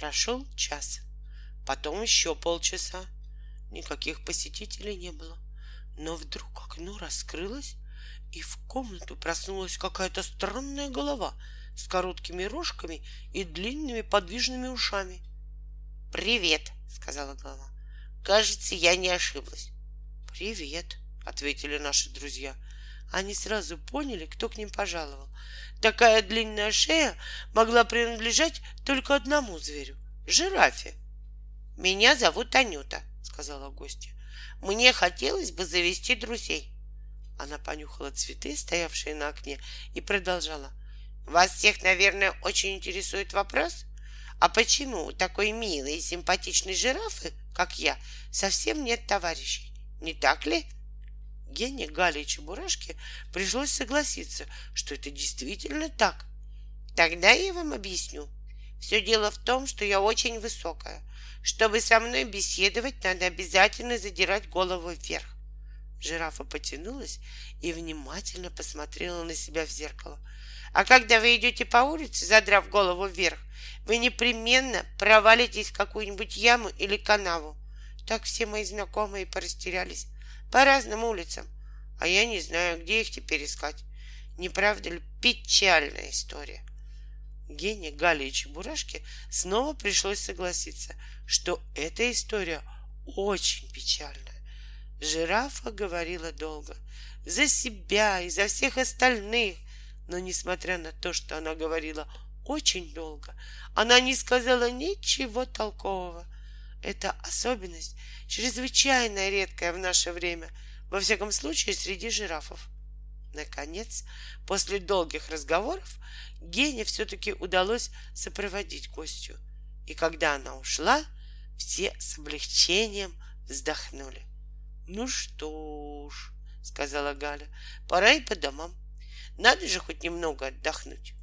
Прошел час, потом еще полчаса. Никаких посетителей не было. Но вдруг окно раскрылось, и в комнату проснулась какая-то странная голова с короткими рожками и длинными подвижными ушами. «Привет», — сказала голова. «Кажется, я не ошиблась». «Привет», — ответили наши друзья. Они сразу поняли, кто к ним пожаловал. Такая длинная шея могла принадлежать только одному зверю — жирафе. «Меня зовут Анюта», — сказала гостья. «Мне хотелось бы завести друзей». Она понюхала цветы, стоявшие на окне, и продолжала. «Вас всех, наверное, очень интересует вопрос, а почему у такой милой и симпатичной жирафы, как я, совсем нет товарищей? Не так ли?» Гене, Гале и Чебурашке пришлось согласиться, что это действительно так. Тогда я вам объясню. Все дело в том, что я очень высокая. Чтобы со мной беседовать, надо обязательно задирать голову вверх. Жирафа потянулась и внимательно посмотрела на себя в зеркало. А когда вы идете по улице, задрав голову вверх, вы непременно провалитесь в какую-нибудь яму или канаву. Так все мои знакомые порастерялись по разным улицам, а я не знаю, где их теперь искать. Не правда ли печальная история? Гене, Гале и Чебурашке снова пришлось согласиться, что эта история очень печальная. Жирафа говорила долго, за себя и за всех остальных, но несмотря на то, что она говорила очень долго, она не сказала ничего толкового. Эта особенность чрезвычайно редкая в наше время, во всяком случае среди жирафов. Наконец, после долгих разговоров, Гене все-таки удалось сопроводить гостью. И когда она ушла, все с облегчением вздохнули. Ну что ж, сказала Галя, пора и по домам. Надо же хоть немного отдохнуть.